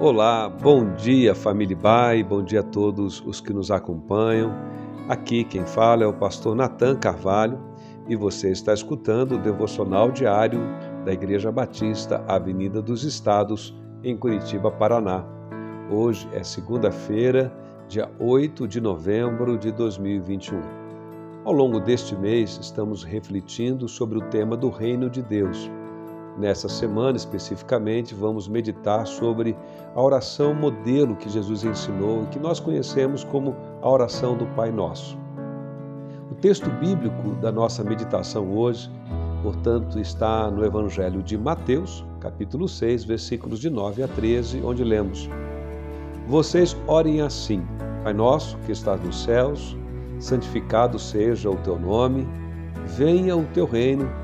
Olá, bom dia família Bai, bom dia a todos os que nos acompanham. Aqui quem fala é o pastor Nathan Carvalho e você está escutando o devocional diário da Igreja Batista Avenida dos Estados, em Curitiba, Paraná. Hoje é segunda-feira, dia 8 de novembro de 2021. Ao longo deste mês, estamos refletindo sobre o tema do Reino de Deus. Nessa semana especificamente, vamos meditar sobre a oração modelo que Jesus ensinou e que nós conhecemos como a oração do Pai Nosso. O texto bíblico da nossa meditação hoje, portanto, está no Evangelho de Mateus, capítulo 6, versículos de 9 a 13, onde lemos: Vocês orem assim: Pai nosso que estás nos céus, santificado seja o teu nome, venha o teu reino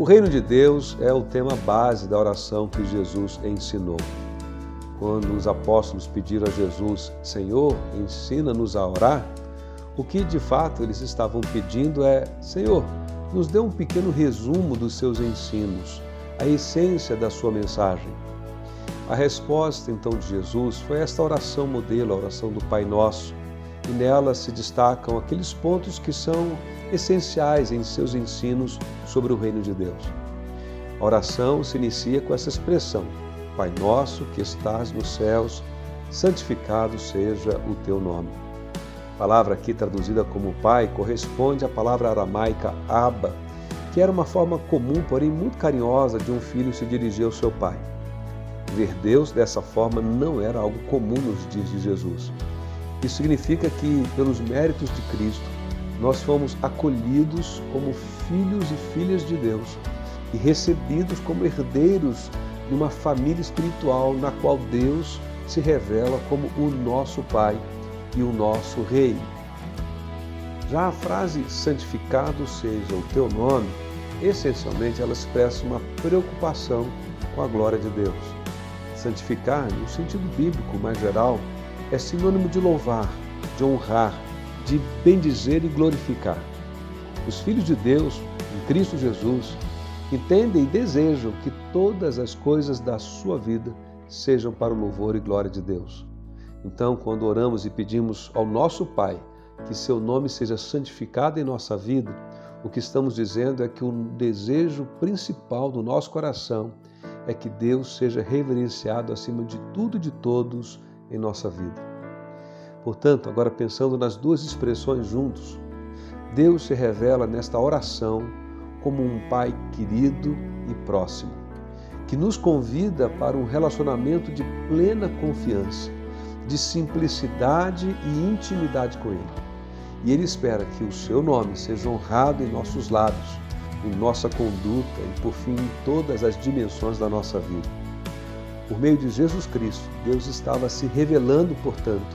O reino de Deus é o tema base da oração que Jesus ensinou. Quando os apóstolos pediram a Jesus, Senhor, ensina-nos a orar, o que de fato eles estavam pedindo é: Senhor, nos dê um pequeno resumo dos seus ensinos, a essência da sua mensagem. A resposta então de Jesus foi esta oração modelo, a oração do Pai Nosso, e nela se destacam aqueles pontos que são essenciais em seus ensinos sobre o reino de Deus. A oração se inicia com essa expressão: Pai nosso que estás nos céus, santificado seja o teu nome. A palavra aqui traduzida como Pai corresponde à palavra aramaica Abba, que era uma forma comum, porém muito carinhosa, de um filho se dirigir ao seu pai. Ver Deus dessa forma não era algo comum nos dias de Jesus. Isso significa que, pelos méritos de Cristo, nós fomos acolhidos como filhos e filhas de Deus e recebidos como herdeiros de uma família espiritual na qual Deus se revela como o nosso Pai e o nosso Rei. Já a frase santificado seja o teu nome, essencialmente ela expressa uma preocupação com a glória de Deus. Santificar, no sentido bíblico mais geral, é sinônimo de louvar, de honrar, de bendizer e glorificar. Os filhos de Deus, em Cristo Jesus, entendem e desejam que todas as coisas da sua vida sejam para o louvor e glória de Deus. Então, quando oramos e pedimos ao nosso Pai que seu nome seja santificado em nossa vida, o que estamos dizendo é que o desejo principal do nosso coração é que Deus seja reverenciado acima de tudo e de todos em nossa vida. Portanto, agora pensando nas duas expressões juntos, Deus se revela nesta oração como um Pai querido e próximo, que nos convida para um relacionamento de plena confiança, de simplicidade e intimidade com Ele. E Ele espera que o Seu nome seja honrado em nossos lábios, em nossa conduta e, por fim, em todas as dimensões da nossa vida. Por meio de Jesus Cristo, Deus estava se revelando, portanto,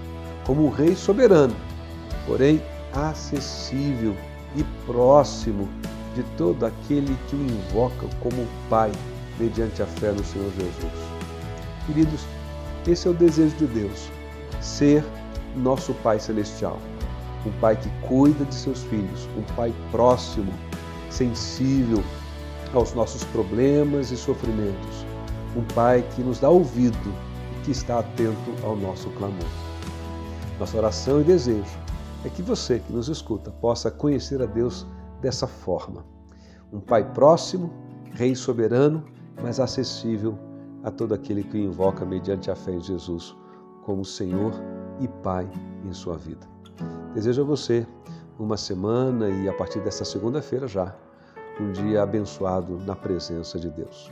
como um rei soberano, porém acessível e próximo de todo aquele que o invoca como Pai, mediante a fé no Senhor Jesus. Queridos, esse é o desejo de Deus, ser nosso Pai Celestial, um Pai que cuida de seus filhos, um Pai próximo, sensível aos nossos problemas e sofrimentos, um Pai que nos dá ouvido e que está atento ao nosso clamor. Nossa oração e desejo é que você que nos escuta possa conhecer a Deus dessa forma. Um Pai próximo, Rei soberano, mas acessível a todo aquele que o invoca mediante a fé em Jesus como Senhor e Pai em sua vida. Desejo a você uma semana e a partir desta segunda-feira já, um dia abençoado na presença de Deus.